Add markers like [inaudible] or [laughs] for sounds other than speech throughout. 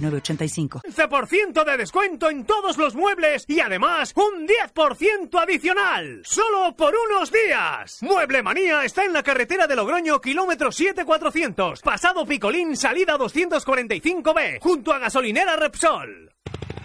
15% de descuento en todos los muebles y además un 10% adicional. Solo por unos días. Mueble Manía está en la carretera de Logroño, kilómetro 7400. Pasado Picolín, salida 245B, junto a gasolinera Repsol.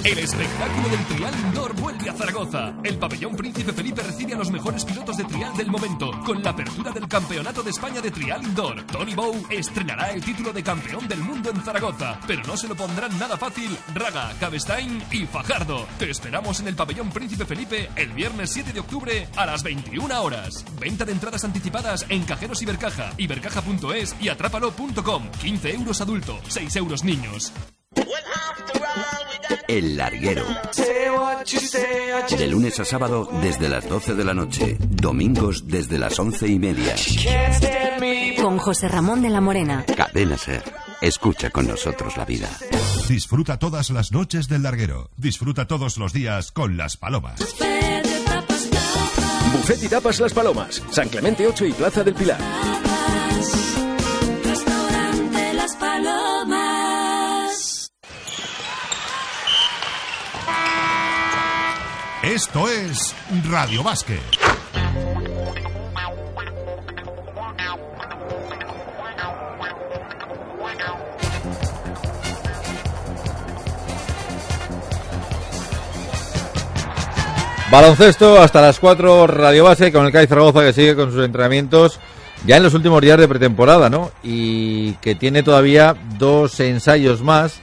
El espectáculo del Trial Indoor vuelve a Zaragoza. El pabellón Príncipe Felipe recibe a los mejores pilotos de trial del momento, con la apertura del Campeonato de España de Trial Indoor. Tony Bow estrenará el título de campeón del mundo en Zaragoza, pero no se lo pondrán nada fácil Raga, Cabestein y Fajardo. Te esperamos en el pabellón Príncipe Felipe el viernes 7 de octubre a las 21 horas. Venta de entradas anticipadas en Cajeros Ibercaja, ibercaja.es y atrápalo.com. 15 euros adulto, 6 euros niños. El Larguero. De lunes a sábado desde las 12 de la noche. Domingos desde las once y media. Con José Ramón de la Morena. Cadena Ser. Escucha con nosotros la vida. Disfruta todas las noches del Larguero. Disfruta todos los días con las palomas. Buffet y tapas Las Palomas. San Clemente 8 y Plaza del Pilar. Esto es Radio Básquet. Baloncesto hasta las 4, Radio Base con el CAI Zaragoza que sigue con sus entrenamientos ya en los últimos días de pretemporada, ¿no? Y que tiene todavía dos ensayos más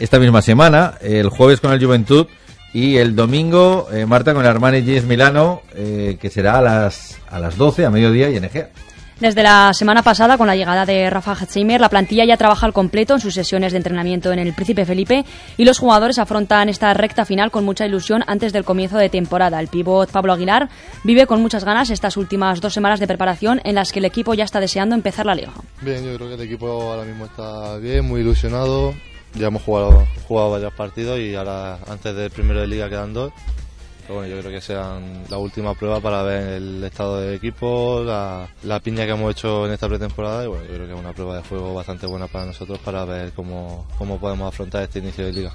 esta misma semana, el jueves con el Juventud y el domingo, eh, Marta, con el Armani Jeans Milano, eh, que será a las, a las 12, a mediodía y en Egea. Desde la semana pasada, con la llegada de Rafa Hetzheimer, la plantilla ya trabaja al completo en sus sesiones de entrenamiento en el Príncipe Felipe y los jugadores afrontan esta recta final con mucha ilusión antes del comienzo de temporada. El pívot Pablo Aguilar vive con muchas ganas estas últimas dos semanas de preparación en las que el equipo ya está deseando empezar la liga. Bien, yo creo que el equipo ahora mismo está bien, muy ilusionado. Ya hemos jugado, jugado varios partidos y ahora antes del primero de liga quedan dos. Bueno, yo creo que sean la última prueba para ver el estado del equipo, la, la piña que hemos hecho en esta pretemporada y bueno, yo creo que es una prueba de juego bastante buena para nosotros para ver cómo, cómo podemos afrontar este inicio de liga.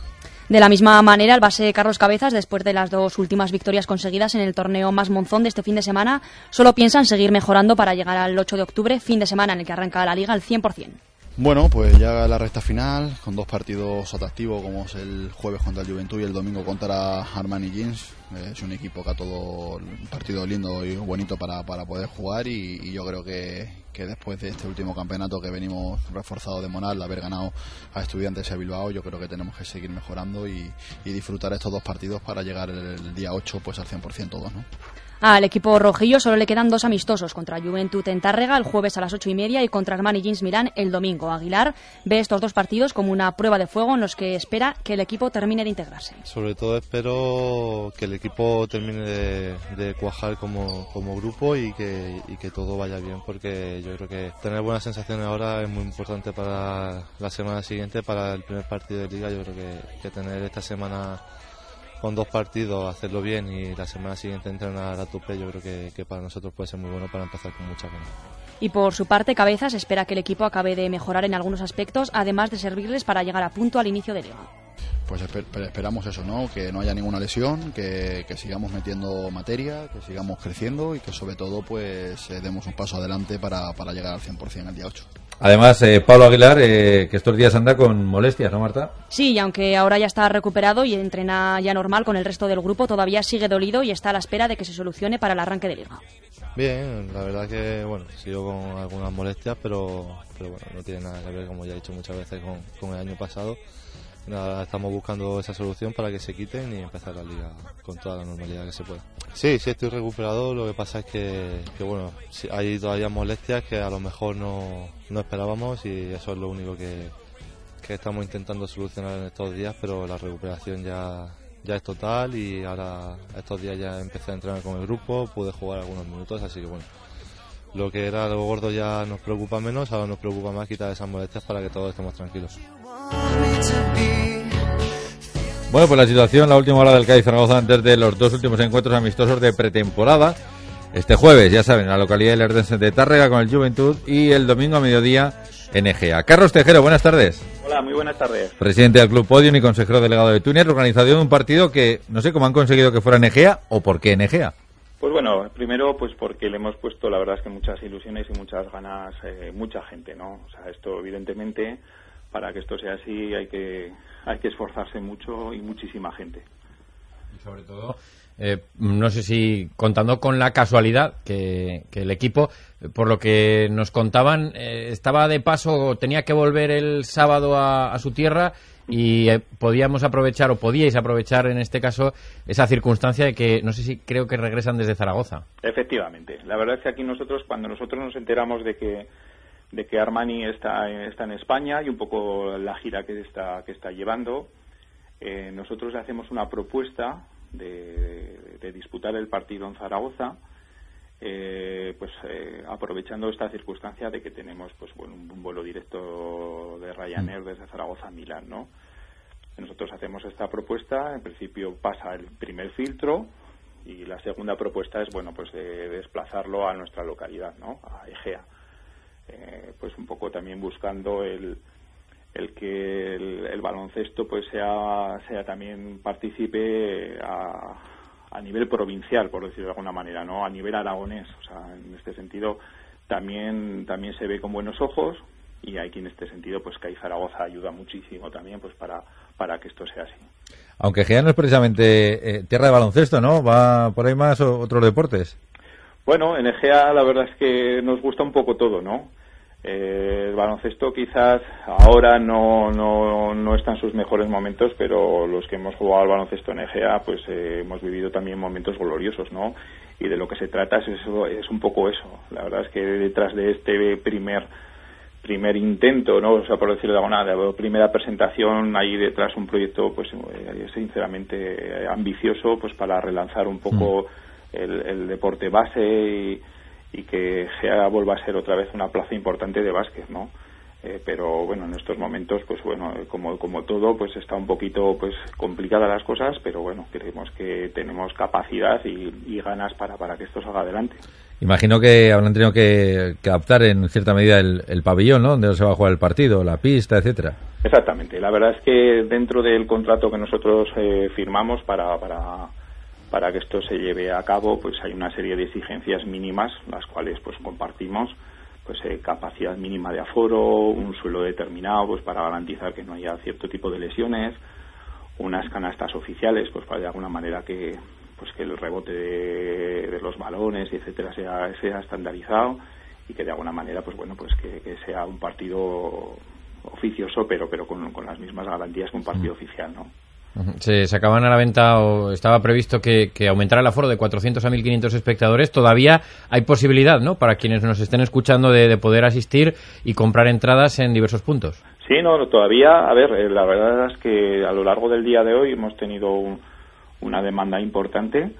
De la misma manera, el base Carlos Cabezas, después de las dos últimas victorias conseguidas en el torneo más monzón de este fin de semana, solo piensa en seguir mejorando para llegar al 8 de octubre, fin de semana en el que arranca la liga al 100%. Bueno, pues ya la recta final, con dos partidos atractivos, como es el jueves contra el Juventud y el domingo contra Armani Jeans. Eh, Es un equipo que ha todo un partido lindo y bonito para, para poder jugar y, yo creo que, que después de este último campeonato que venimos reforzado de Monal, de haber ganado a Estudiantes a Bilbao, yo creo que tenemos que seguir mejorando y, disfrutar estos dos partidos para llegar el, el día 8 pues al 100% todos, ¿no? Al equipo rojillo solo le quedan dos amistosos contra Juventud en Tárrega el jueves a las ocho y media y contra Armani Jeans Milán el domingo. Aguilar ve estos dos partidos como una prueba de fuego en los que espera que el equipo termine de integrarse. Sobre todo espero que el equipo termine de, de cuajar como, como grupo y que, y que todo vaya bien porque yo creo que tener buenas sensaciones ahora es muy importante para la semana siguiente, para el primer partido de liga. Yo creo que, que tener esta semana con dos partidos, hacerlo bien y la semana siguiente entrenar a tope, yo creo que, que para nosotros puede ser muy bueno para empezar con mucha ganas. Y por su parte, Cabezas espera que el equipo acabe de mejorar en algunos aspectos, además de servirles para llegar a punto al inicio de liga. Pues esper- pero esperamos eso, ¿no? Que no haya ninguna lesión, que, que sigamos metiendo materia, que sigamos creciendo y que sobre todo pues eh, demos un paso adelante para, para llegar al 100% el día 8. Además, eh, Pablo Aguilar, eh, que estos días anda con molestias, ¿no, Marta? Sí, y aunque ahora ya está recuperado y entrena ya normal con el resto del grupo, todavía sigue dolido y está a la espera de que se solucione para el arranque de liga. Bien, la verdad que bueno, sigo con algunas molestias, pero, pero bueno, no tiene nada que ver, como ya he dicho muchas veces, con, con el año pasado. Estamos buscando esa solución para que se quiten y empezar la liga con toda la normalidad que se pueda. Sí, sí estoy recuperado, lo que pasa es que, que bueno, hay todavía molestias que a lo mejor no, no esperábamos y eso es lo único que, que estamos intentando solucionar en estos días, pero la recuperación ya, ya es total y ahora estos días ya empecé a entrenar con el grupo, pude jugar algunos minutos, así que bueno, lo que era lo gordo ya nos preocupa menos, ahora nos preocupa más quitar esas molestias para que todos estemos tranquilos. Bueno, pues la situación, la última hora del Cádiz Zaragoza antes de los dos últimos encuentros amistosos de pretemporada. Este jueves, ya saben, en la localidad de Lerdense de Tárrega con el Juventud y el domingo a mediodía en Egea. Carlos Tejero, buenas tardes. Hola, muy buenas tardes. Presidente del Club Podium y consejero delegado de Túnez, organizador de un partido que no sé cómo han conseguido que fuera en Egea o por qué en Egea. Pues bueno, primero pues porque le hemos puesto la verdad es que muchas ilusiones y muchas ganas, eh, mucha gente, ¿no? O sea, esto evidentemente para que esto sea así hay que hay que esforzarse mucho y muchísima gente. Y sobre todo, eh, no sé si contando con la casualidad que, el equipo, por lo que nos contaban, eh, estaba de paso, tenía que volver el sábado a, su tierra y eh, podíamos aprovechar o podíais aprovechar en este caso esa circunstancia de que no sé si creo que regresan desde Zaragoza. Efectivamente, la verdad es que aquí nosotros cuando nosotros nos enteramos de que de que Armani está, está en España y un poco la gira que está, que está llevando. Eh, nosotros le hacemos una propuesta de, disputar el partido en Zaragoza, eh, pues eh, aprovechando esta circunstancia de que tenemos pues bueno un, vuelo directo de Ryanair mm. desde Zaragoza a Milán, ¿no? Nosotros hacemos esta propuesta, en principio pasa el primer filtro y la segunda propuesta es bueno pues de desplazarlo a nuestra localidad, ¿no? A Egea. Eh, pues un poco también buscando el, el que el, baloncesto pues sea, sea también participe a, a nivel provincial, por decirlo de alguna manera, no a nivel aragonés. O sea, en este sentido también también se ve con buenos ojos y hay que en este sentido pues que Zaragoza ayuda muchísimo también pues para para que esto sea así. Aunque Gea no es precisamente eh, tierra de baloncesto, ¿no? Va por ahí más otros deportes. Bueno, en Egea la verdad es que nos gusta un poco todo, ¿no? Eh, el baloncesto quizás ahora no, no, no está en sus mejores momentos, pero los que hemos jugado al baloncesto en Egea, pues eh, hemos vivido también momentos gloriosos, ¿no? Y de lo que se trata es, eso, es un poco eso. La verdad es que detrás de este primer primer intento, ¿no? O sea, por decirlo de alguna manera, primera presentación, hay detrás un proyecto, pues, eh, sinceramente ambicioso, pues, para relanzar un poco mm el, deporte base y, que Gea vuelva a ser otra vez una plaza importante de básquet, ¿no? Eh, pero bueno, en estos momentos, pues bueno, como, como todo, pues está un poquito pues complicada las cosas, pero bueno, creemos que tenemos capacidad y, ganas para, para que esto salga adelante. Imagino que habrán tenido que, adaptar en cierta medida el, pabellón, ¿no? Donde se va a jugar el partido, la pista, etcétera. Exactamente. La verdad es que dentro del contrato que nosotros eh, firmamos para, para para que esto se lleve a cabo, pues hay una serie de exigencias mínimas, las cuales pues compartimos, pues eh, capacidad mínima de aforo, un suelo determinado, pues para garantizar que no haya cierto tipo de lesiones, unas canastas oficiales, pues para de alguna manera que pues que el rebote de, los balones, etcétera, sea, sea estandarizado y que de alguna manera, pues bueno, pues que, sea un partido oficioso, pero pero con, con las mismas garantías que un partido mm. oficial, ¿no? Se sacaban a la venta o estaba previsto que, aumentara el aforo de 400 a 1.500 espectadores. Todavía hay posibilidad, ¿no? Para quienes nos estén escuchando de, poder asistir y comprar entradas en diversos puntos. Sí, no, todavía, a ver, eh, la verdad es que a lo largo del día de hoy hemos tenido una demanda importante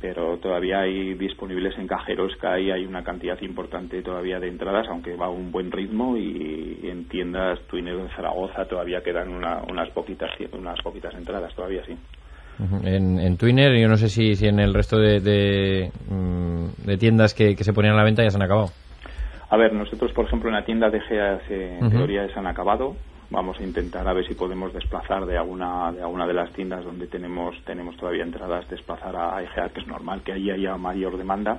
pero todavía hay disponibles en cajeros que hay, hay una cantidad importante todavía de entradas, aunque va a un buen ritmo y en tiendas Twinner en Zaragoza todavía quedan unas poquitas unas poquitas entradas todavía sí. En, en Twinner, yo no sé si, si en el resto de, de, mm, tiendas que, se ponían a la venta ya se han acabado. A ver, nosotros, por ejemplo, en la tienda de en teoría se han acabado vamos a intentar a ver si podemos desplazar de alguna de alguna de las tiendas donde tenemos tenemos todavía entradas desplazar a EGA que es normal que ahí haya mayor demanda.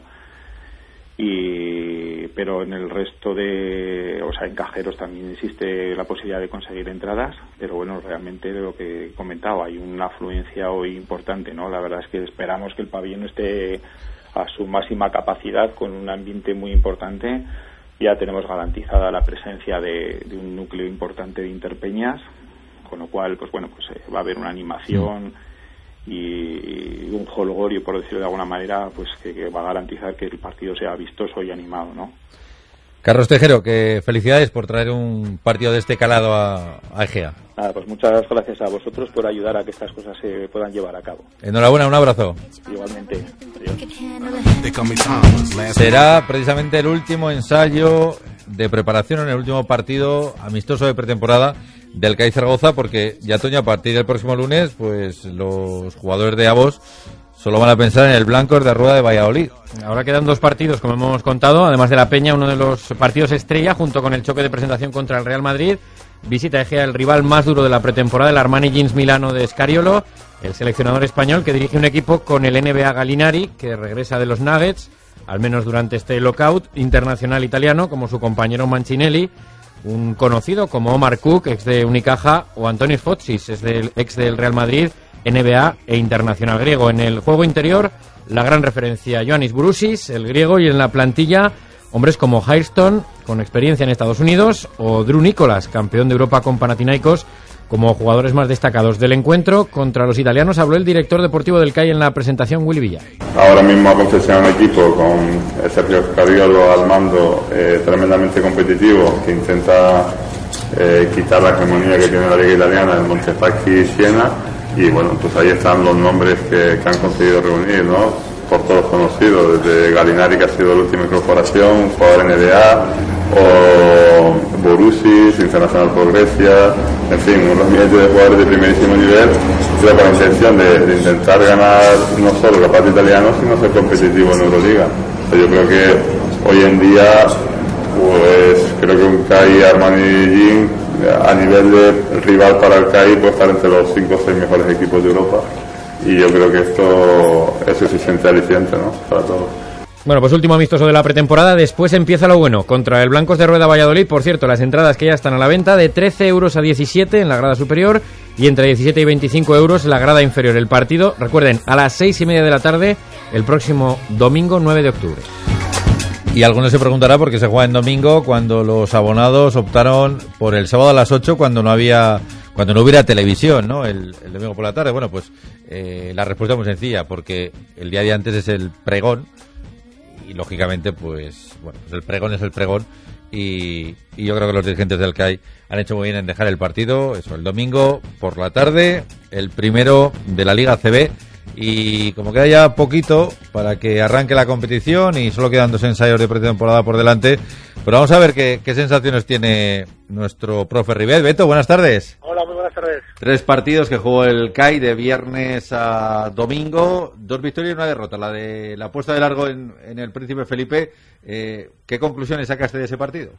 Y pero en el resto de o sea en cajeros también existe la posibilidad de conseguir entradas pero bueno realmente lo que he comentado hay una afluencia hoy importante no la verdad es que esperamos que el pabellón esté a su máxima capacidad con un ambiente muy importante ya tenemos garantizada la presencia de, un núcleo importante de interpeñas, con lo cual, pues bueno, pues eh, va a haber una animación y, un holgorio, por decirlo de alguna manera, pues que, va a garantizar que el partido sea vistoso y animado, ¿no? Carlos Tejero, que felicidades por traer un partido de este calado a, a Egea. Nada, pues muchas gracias a vosotros por ayudar a que estas cosas se puedan llevar a cabo. Enhorabuena, un abrazo. Igualmente. Adiós. Será precisamente el último ensayo de preparación en el último partido amistoso de pretemporada del CAI Zaragoza, porque ya Toño, a partir del próximo lunes, pues los jugadores de Avos solo van a pensar en el Blancos de Rueda de Valladolid. Ahora quedan dos partidos, como hemos contado, además de la Peña, uno de los partidos estrella, junto con el choque de presentación contra el Real Madrid. Visita Egea el rival más duro de la pretemporada, el Armani Jeans Milano de Scariolo, el seleccionador español que dirige un equipo con el NBA Galinari, que regresa de los Nuggets, al menos durante este lockout internacional italiano, como su compañero Mancinelli, un conocido como Omar Cook, ex de Unicaja, o Antonio Fotsis, es del, ex del Real Madrid, NBA e internacional griego. En el juego interior, la gran referencia Ioannis Brusis, el griego, y en la plantilla, hombres como Hairston, con experiencia en Estados Unidos, o Drew Nicholas, campeón de Europa con Panathinaikos, como jugadores más destacados del encuentro. Contra los italianos habló el director deportivo del CAI en la presentación, Willy Villa. Ahora mismo ha confeccionado un equipo con Sergio Scariolo al mando eh, tremendamente competitivo que intenta eh, quitar la hegemonía que tiene la liga italiana en Montefacchi y Siena y bueno, pues ahí están los nombres que, que han conseguido reunir, ¿no? Por todos conocidos, desde Galinari, que ha sido la última incorporación, jugador NBA, o Borussis, internacional por Grecia, en fin, unos miles de jugadores de primerísimo nivel, con la intención de, intentar ganar no solo el campeonato italiano, sino ser competitivo en Euroliga. Yo creo que hoy en día, pues creo que un CAI Armani Jean a nivel de rival para el CAI puede estar entre los 5 o 6 mejores equipos de Europa y yo creo que esto es suficiente aliciente ¿no? para todos. Bueno, pues último amistoso de la pretemporada. Después empieza lo bueno. Contra el Blancos de Rueda Valladolid, por cierto, las entradas que ya están a la venta de 13 euros a 17 en la grada superior y entre 17 y 25 euros en la grada inferior. El partido, recuerden, a las 6 y media de la tarde, el próximo domingo 9 de octubre. Y alguno se preguntará por qué se juega en domingo cuando los abonados optaron por el sábado a las 8 cuando no había cuando no hubiera televisión, ¿no? El, domingo por la tarde. Bueno, pues eh, la respuesta es muy sencilla, porque el día de antes es el pregón y lógicamente, pues, bueno, pues el pregón es el pregón y, y yo creo que los dirigentes del CAI han hecho muy bien en dejar el partido, eso, el domingo por la tarde, el primero de la Liga CB y como queda ya poquito para que arranque la competición y solo quedan dos ensayos de pretemporada por delante, pero vamos a ver qué, qué sensaciones tiene nuestro profe Ribet. Beto, buenas tardes. Hola, muy buenas tardes. Tres partidos que jugó el CAI de viernes a domingo, dos victorias y una derrota. La de la puesta de largo en, en el Príncipe Felipe. Eh, ¿Qué conclusiones sacaste de ese partido?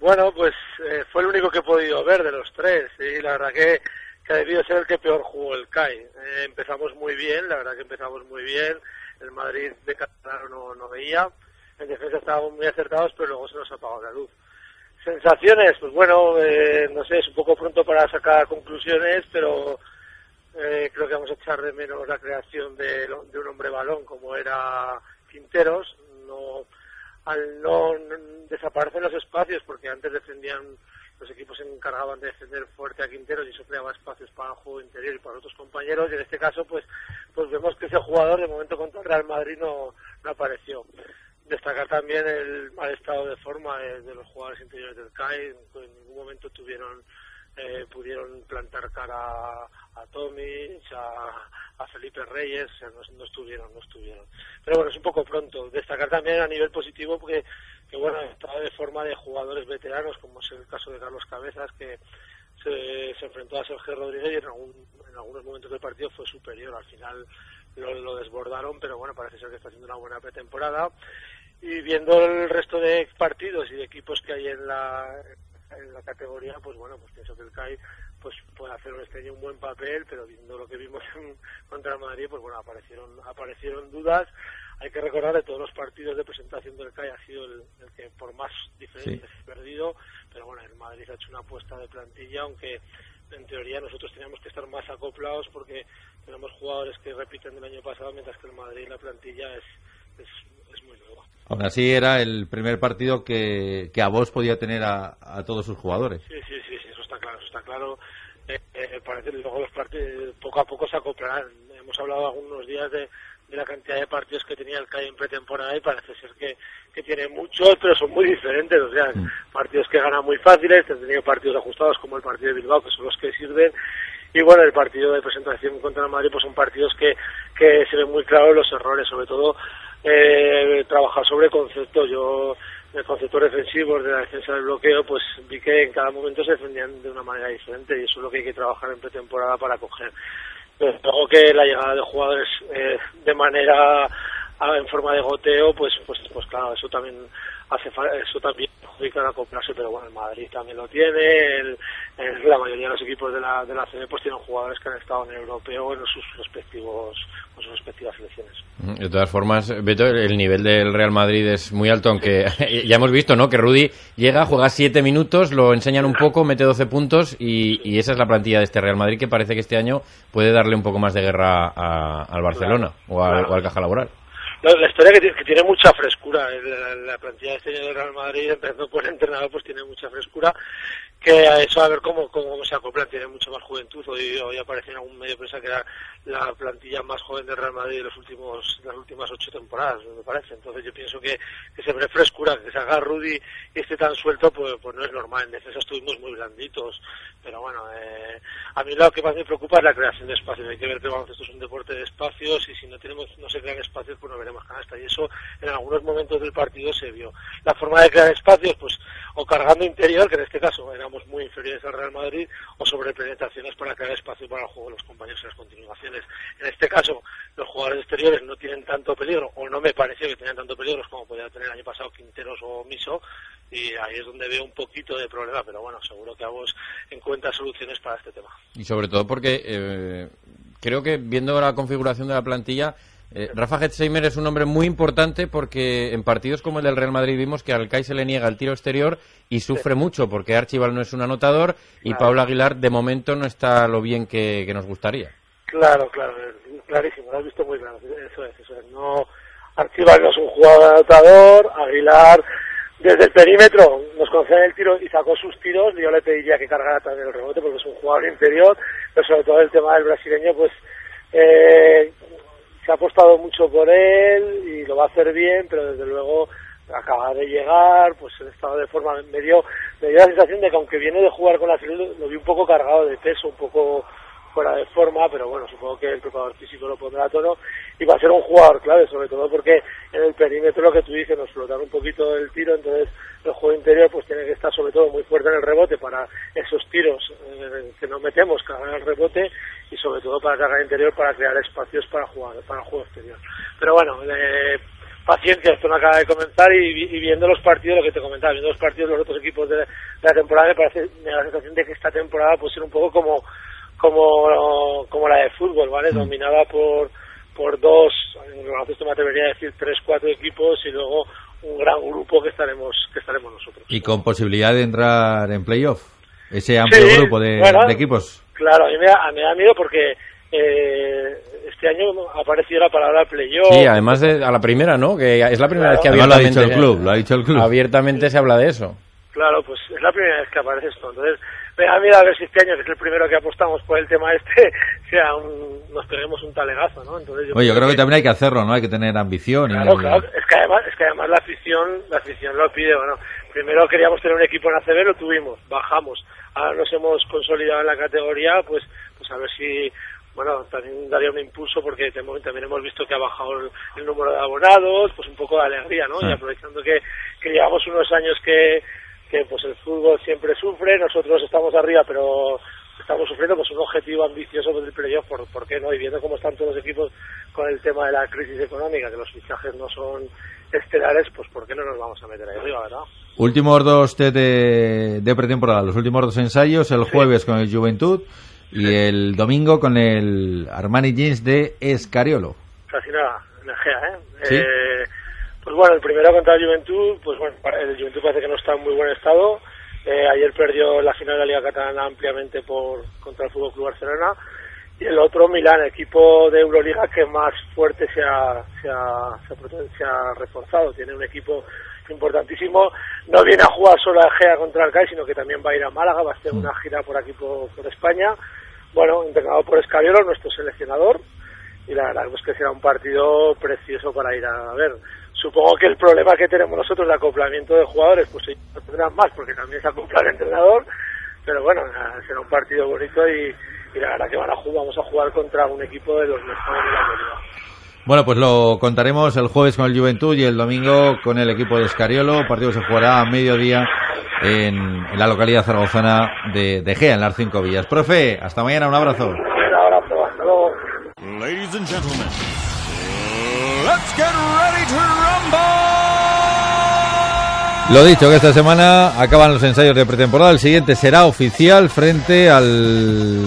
Bueno, pues eh, fue el único que he podido ver de los tres y la verdad que, que ha debido ser el que peor jugó el CAI. Eh, empezamos muy bien, la verdad que empezamos muy bien. El Madrid de Catalán no, no veía. En defensa estábamos muy acertados, pero luego se nos apagó la luz. Sensaciones, pues bueno, eh, no sé, es un poco pronto para sacar conclusiones, pero eh, creo que vamos a echar de menos la creación de, de un hombre balón como era Quinteros. No, al no, no desaparecen los espacios, porque antes defendían, los equipos se encargaban de defender fuerte a Quinteros y eso creaba espacios para el juego interior y para otros compañeros, y en este caso, pues, pues vemos que ese jugador de momento contra el Real Madrid no, no apareció destacar también el mal estado de forma de, de los jugadores interiores del CAI, en ningún momento tuvieron eh, pudieron plantar cara a, Tomic, a, a, Felipe Reyes, no, estuvieron, no estuvieron. Pero bueno, es un poco pronto. Destacar también a nivel positivo porque, que bueno, estado de forma de jugadores veteranos, como es el caso de Carlos Cabezas, que se, se enfrentó a Sergio Rodríguez y en, algún, en algunos momentos del partido fue superior. Al final lo, lo desbordaron, pero bueno, parece ser que está haciendo una buena pretemporada y viendo el resto de partidos y de equipos que hay en la en la categoría pues bueno pues pienso que el CAI pues puede hacer este año un buen papel pero viendo lo que vimos en, contra el Madrid pues bueno aparecieron aparecieron dudas hay que recordar de todos los partidos de presentación del CAI ha sido el, el que por más diferencias sí. perdido pero bueno el Madrid ha hecho una apuesta de plantilla aunque en teoría nosotros teníamos que estar más acoplados porque tenemos jugadores que repiten del año pasado mientras que el Madrid la plantilla es, es es muy nueva. Aún así era el primer partido que, que a vos podía tener a, a, todos sus jugadores. Sí, sí, sí, sí, eso está claro, eso está claro. Eh, eh, parece que luego los partidos poco a poco se acoplarán. hemos hablado algunos días de, de la cantidad de partidos que tenía el CAI en pretemporada y parece ser que, que tiene muchos, pero son muy diferentes. O sea, partidos que ganan muy fáciles, han tenido partidos ajustados como el partido de Bilbao, que son los que sirven. Y bueno, el partido de presentación contra el Madrid, pues son partidos que, que se ven muy claros los errores, sobre todo eh, trabajar sobre conceptos. Yo, el concepto defensivo de la defensa del bloqueo, pues vi que en cada momento se defendían de una manera diferente y eso es lo que hay que trabajar en pretemporada para coger luego que la llegada de jugadores eh, de manera en forma de goteo pues pues pues claro eso también hace eso también perjudica a acoplarse pero bueno el Madrid también lo tiene el, la mayoría de los equipos de la de la CB pues tienen jugadores que han estado en el europeo en sus respectivos con sus respectivas selecciones. De todas formas Beto el nivel del Real Madrid es muy alto aunque [laughs] ya hemos visto no que Rudy llega juega siete minutos lo enseñan un poco mete 12 puntos y, y, esa es la plantilla de este Real Madrid que parece que este año puede darle un poco más de guerra a, al Barcelona o, al, o al Caja Laboral la historia que, tiene mucha frescura. La, la, plantilla de este año del Real Madrid, empezando por el entrenador, pues tiene mucha frescura que a eso a ver cómo, cómo se acoplan, tiene mucha más juventud. Hoy, hoy apareció en algún medio prensa que era la plantilla más joven del Real Madrid de los últimos, las últimas ocho temporadas, me parece. Entonces yo pienso que, que se ve frescura, que se haga Rudy y esté tan suelto, pues, pues no es normal. En defensa estuvimos muy blanditos. Pero bueno, eh, a mí lo que más me preocupa es la creación de espacios. Hay que ver que vamos, esto es un deporte de espacios y si no tenemos, no se crean espacios, pues no veremos canasta. Y eso en algunos momentos del partido se vio. La forma de crear espacios, pues, o cargando interior, que en este caso muy inferiores al Real Madrid, o sobre penetraciones para crear espacio para el juego de los compañeros en las continuaciones. En este caso, los jugadores exteriores no tienen tanto peligro, o no me pareció que tenían tanto peligro como podía tener el año pasado Quinteros o Miso, y ahí es donde veo un poquito de problema, pero bueno, seguro que en cuenta soluciones para este tema. Y sobre todo porque eh, creo que viendo la configuración de la plantilla, eh, Rafa Hetzheimer es un hombre muy importante porque en partidos como el del Real Madrid vimos que al CAI se le niega el tiro exterior y sufre mucho porque Archibald no es un anotador y claro. Pablo Aguilar de momento no está lo bien que, que, nos gustaría. Claro, claro, clarísimo, lo has visto muy claro. Eso es, eso es. No, Archibald no es un jugador anotador, Aguilar desde el perímetro nos concede el tiro y sacó sus tiros. Yo le pediría que cargara también el rebote porque es un jugador interior, pero sobre todo el tema del brasileño, pues eh, apostado mucho por él y lo va a hacer bien, pero desde luego acaba de llegar, pues en estado de forma me dio, me dio la sensación de que aunque viene de jugar con la selección, lo vi un poco cargado de peso, un poco fuera de forma, pero bueno, supongo que el preparador físico lo pondrá a tono y va a ser un jugador clave, sobre todo porque en el perímetro lo que tú dices nos flotar un poquito el tiro, entonces el juego interior pues tiene que estar sobre todo muy fuerte en el rebote para esos tiros eh, que nos metemos, cargar el rebote y sobre todo para cargar interior para crear espacios para jugar, para juego exterior. Pero bueno, eh, paciencia, esto no acaba de comenzar y, y, viendo los partidos, lo que te comentaba, viendo los partidos de los otros equipos de, de la temporada, me parece, me da la sensación de que esta temporada puede ser un poco como como, como la de fútbol, ¿vale? Mm. Dominada por, por dos, en baloncesto me atrevería a decir tres, cuatro equipos y luego un gran grupo que estaremos, que estaremos nosotros. Y con posibilidad de entrar en playoff, ese amplio sí, grupo de, bueno, de, equipos. Claro, a mí me da, me da miedo porque eh, este año ha aparecido la palabra playoff. Sí, además de, a la primera, ¿no? Que es la primera claro. vez que abiertamente, lo ha dicho el club, lo ha dicho el club. Abiertamente se habla de eso. Claro, pues es la primera vez que aparece esto. Entonces, me da miedo a ver si este año, que es el primero que apostamos por el tema este, [laughs] sea un, nos peguemos un talegazo, ¿no? Entonces yo Oye, yo creo que, que, también hay que hacerlo, ¿no? Hay que tener ambición. Claro, y... claro. Es que además, es que además la afición, la afición lo pide, bueno. Primero queríamos tener un equipo en ACB, lo tuvimos, bajamos. Ahora nos hemos consolidado en la categoría, pues, pues a ver si bueno, también daría un impulso porque también hemos visto que ha bajado el, el, número de abonados, pues un poco de alegría, ¿no? Y aprovechando que, que llevamos unos años que, que pues el fútbol siempre sufre, nosotros estamos arriba, pero estamos sufriendo pues un objetivo ambicioso del playoff, ¿por, ¿por qué no? Y viendo cómo están todos los equipos con el tema de la crisis económica, que los fichajes no son estelares, pues ¿por qué no nos vamos a meter ahí arriba, verdad? Últimos dos de, de pretemporada, los últimos dos ensayos, el jueves sí. con el Juventud y sí. el domingo con el Armani Jeans de Escariolo. Casi nada, energía, ¿eh? ¿Sí? eh pues bueno, el primero contra el Juventud, pues bueno, el Juventud parece que no está en muy buen estado. Eh, ayer perdió la final de la Liga Catalana ampliamente por contra el Fútbol Club Barcelona. Y el otro, Milán, equipo de Euroliga que más fuerte se ha, se ha, se ha, se ha reforzado. Tiene un equipo importantísimo. No viene a jugar solo a Gea contra el CAI, sino que también va a ir a Málaga, va a hacer una gira por aquí por, España. Bueno, entrenado por Escariolo, nuestro seleccionador y la verdad pues que será un partido precioso para ir a ver. Supongo que el problema que tenemos nosotros de acoplamiento de jugadores, pues ellos tendrán más porque también se acopla el entrenador, pero bueno, será un partido bonito y, la verdad que van a jugar, vamos a jugar contra un equipo de los mejores de la liga. Bueno, pues lo contaremos el jueves con el Juventud y el domingo con el equipo de Escariolo. El partido se jugará a mediodía en, la localidad zaragozana de, de Gea, en las cinco villas. Profe, hasta mañana, un abrazo. Un abrazo, hasta luego. Ladies and gentlemen, let's get ready to rumble. Lo dicho, que esta semana acaban los ensayos de pretemporada. El siguiente será oficial frente al